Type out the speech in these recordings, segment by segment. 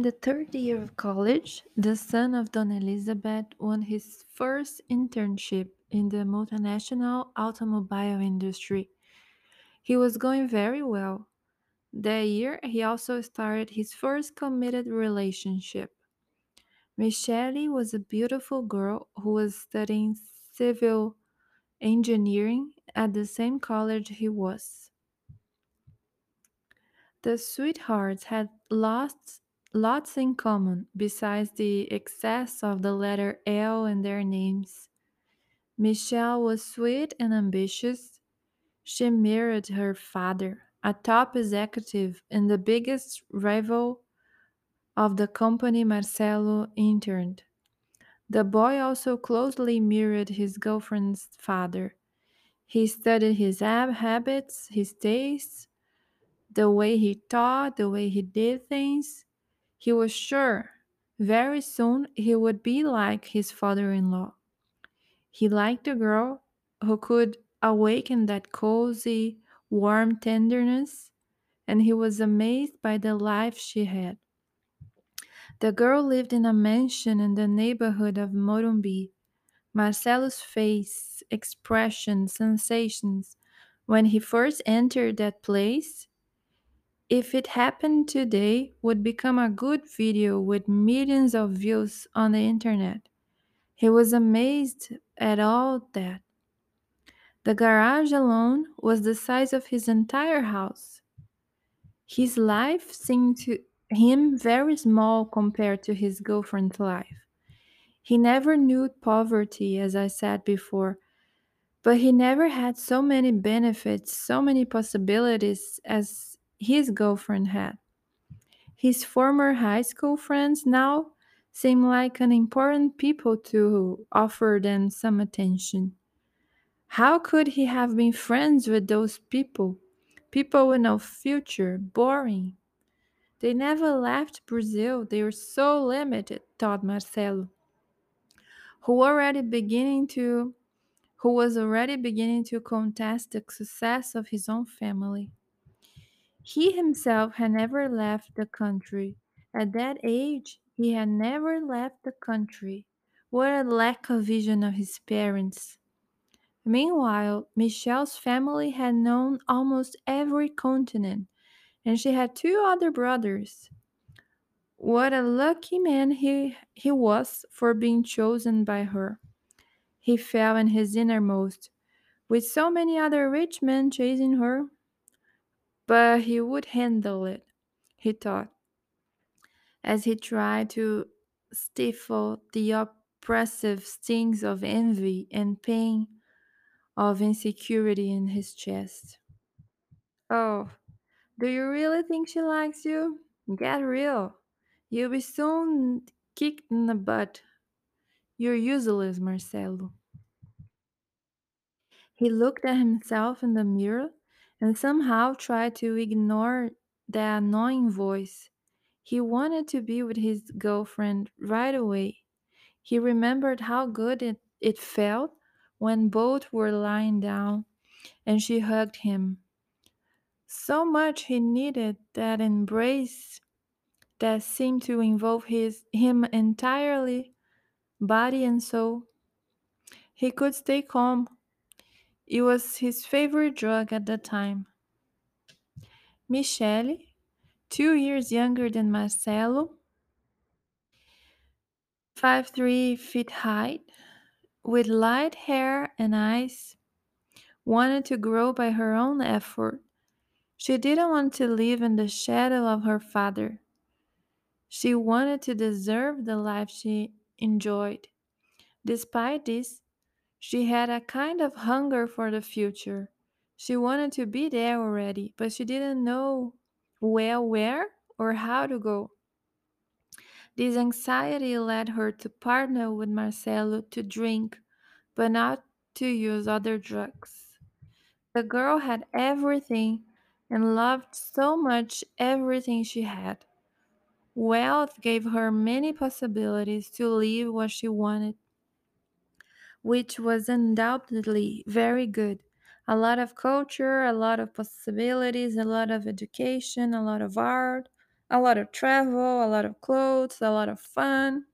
In the third year of college, the son of Don Elizabeth won his first internship in the multinational automobile industry. He was going very well. That year, he also started his first committed relationship. Michelle was a beautiful girl who was studying civil engineering at the same college he was. The sweethearts had lots, lots in common besides the excess of the letter L in their names. Michelle was sweet and ambitious. She mirrored her father, a top executive and the biggest rival of the company Marcelo interned. The boy also closely mirrored his girlfriend's father. He studied his ab- habits, his tastes, the way he taught, the way he did things. He was sure very soon he would be like his father in law. He liked a girl who could awaken that cozy, warm tenderness, and he was amazed by the life she had. The girl lived in a mansion in the neighborhood of Morumbi. Marcelo's face, expression, sensations when he first entered that place if it happened today, would become a good video with millions of views on the internet. He was amazed at all that. The garage alone was the size of his entire house. His life seemed to him very small compared to his girlfriend's life. He never knew poverty, as I said before, but he never had so many benefits, so many possibilities as his girlfriend had. His former high school friends now seem like an important people to offer them some attention. How could he have been friends with those people? People with no future, boring. They never left Brazil. They were so limited, thought Marcelo, who already beginning to who was already beginning to contest the success of his own family. He himself had never left the country. At that age, he had never left the country. What a lack of vision of his parents. Meanwhile, Michelle's family had known almost every continent, and she had two other brothers. What a lucky man he, he was for being chosen by her. He fell in his innermost, with so many other rich men chasing her. But he would handle it, he thought. as he tried to stifle the oppressive stings of envy and pain of insecurity in his chest. Oh, do you really think she likes you? Get real. You'll be soon kicked in the butt. You're useless, Marcelo. He looked at himself in the mirror and somehow tried to ignore the annoying voice. He wanted to be with his girlfriend right away. He remembered how good it, it felt when both were lying down and she hugged him. So much he needed that embrace that seemed to involve his him entirely, body and soul. He could stay calm. It was his favorite drug at the time. Michelle, two years younger than Marcelo, five three feet high, with light hair and eyes, wanted to grow by her own effort. She didn't want to live in the shadow of her father. She wanted to deserve the life she enjoyed. Despite this, she had a kind of hunger for the future. She wanted to be there already, but she didn't know well where or how to go. This anxiety led her to partner with Marcelo to drink, but not to use other drugs. The girl had everything and loved so much everything she had. Wealth gave her many possibilities to live what she wanted, which was undoubtedly very good. A lot of culture, a lot of possibilities, a lot of education, a lot of art, A lot of travel, a lot of clothes, a lot of fun.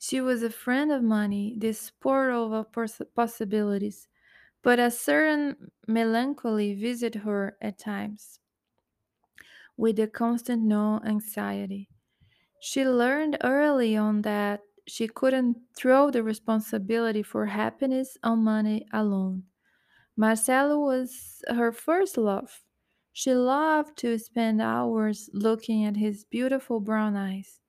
She was a friend of money, this portal of pos- possibilities, but a certain melancholy visited her at times, with a constant no anxiety. She learned early on that she couldn't throw the responsibility for happiness on money alone. Marcelo was her first love. She loved to spend hours looking at his beautiful brown eyes.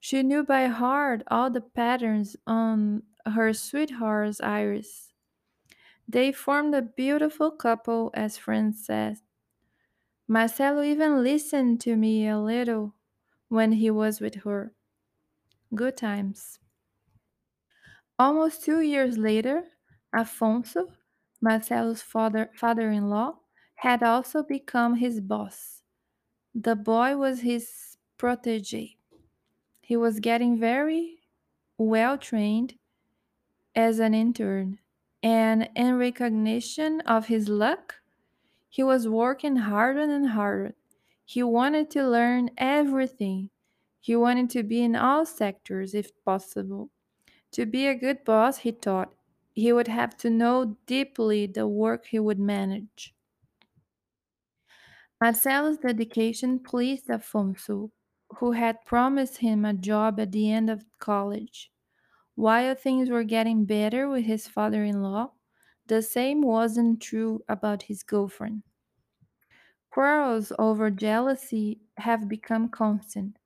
She knew by heart all the patterns on her sweetheart's iris. They formed a beautiful couple, as friends said. Marcelo even listened to me a little when he was with her. Good times. Almost two years later, Afonso, Marcelo's father father in law, had also become his boss. The boy was his protege. He was getting very well trained as an intern, and in recognition of his luck, he was working harder and harder. He wanted to learn everything. He wanted to be in all sectors if possible. To be a good boss, he thought, he would have to know deeply the work he would manage. Marcelo's dedication pleased Afonso, who had promised him a job at the end of college. While things were getting better with his father in law, the same wasn't true about his girlfriend. Quarrels over jealousy have become constant.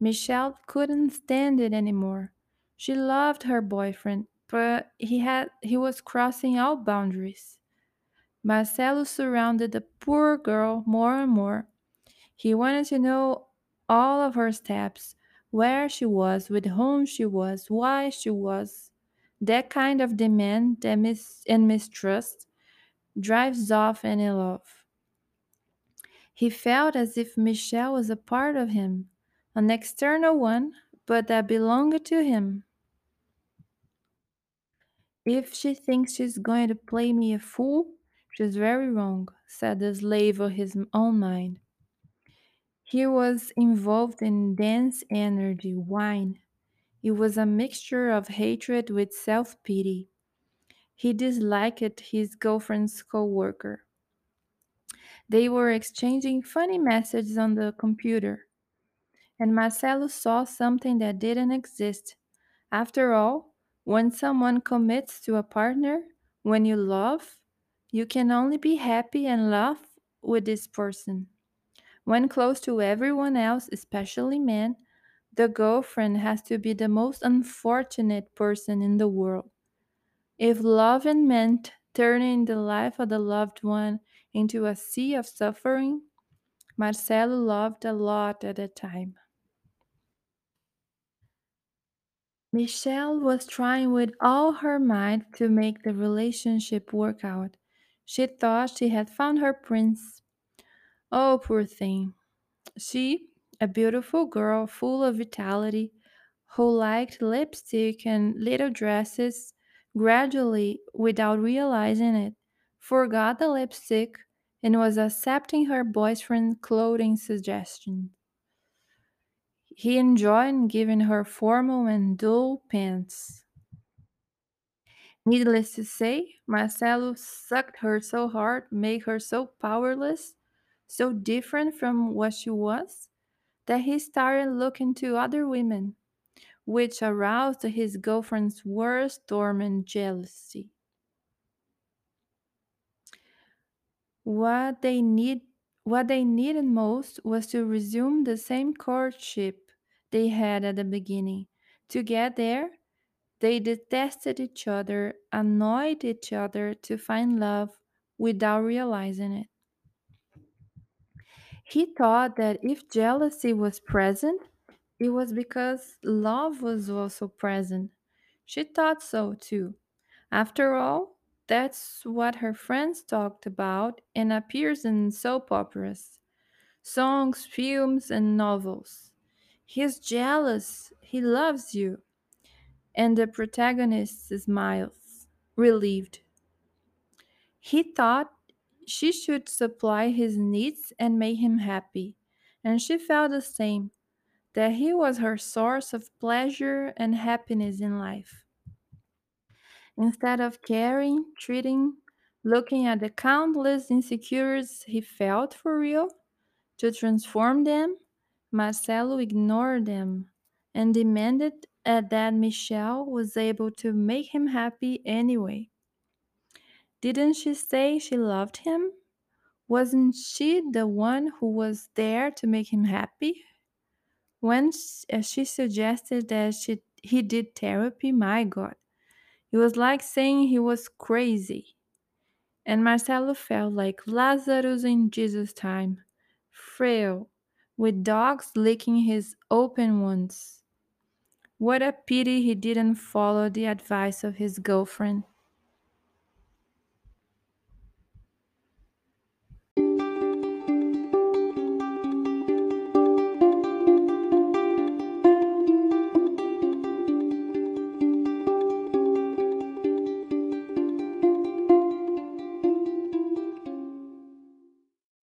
Michelle couldn't stand it anymore. She loved her boyfriend, but he had he was crossing all boundaries. Marcelo surrounded the poor girl more and more. He wanted to know all of her steps, where she was, with whom she was, why she was. That kind of demand that mis- and mistrust drives off any love. He felt as if Michelle was a part of him, an external one, but that belonged to him. If she thinks she's going to play me a fool, she's very wrong, said the slave of his own mind. He was involved in dense energy, wine. It was a mixture of hatred with self pity. He disliked his girlfriend's co worker. They were exchanging funny messages on the computer, and Marcelo saw something that didn't exist. After all, when someone commits to a partner, when you love, you can only be happy and laugh with this person. When close to everyone else, especially men, the girlfriend has to be the most unfortunate person in the world. If loving meant turning the life of the loved one into a sea of suffering, Marcelo loved a lot at the time. Michelle was trying with all her might to make the relationship work out. She thought she had found her prince. Oh, poor thing. She, a beautiful girl full of vitality, who liked lipstick and little dresses, gradually, without realizing it, forgot the lipstick and was accepting her boyfriend's clothing suggestions. He enjoyed giving her formal and dull pants. Needless to say, Marcelo sucked her so hard, made her so powerless, so different from what she was, that he started looking to other women, which aroused his girlfriend's worst torment jealousy. What they need what they needed most was to resume the same courtship they had at the beginning. To get there, they detested each other, annoyed each other to find love without realizing it. He thought that if jealousy was present, it was because love was also present. She thought so too. After all, that's what her friends talked about and appears in soap operas, songs, films, and novels. He's jealous. He loves you. And the protagonist smiles, relieved. He thought she should supply his needs and make him happy. and she felt the same that he was her source of pleasure and happiness in life. Instead of caring, treating, looking at the countless insecurities he felt for real to transform them, Marcelo ignored them and demanded uh, that Michelle was able to make him happy anyway. Didn't she say she loved him? Wasn't she the one who was there to make him happy? When uh, she suggested that she, he did therapy, my God, it was like saying he was crazy. And Marcelo felt like Lazarus in Jesus' time, frail, with dogs licking his open wounds. What a pity he didn't follow the advice of his girlfriend.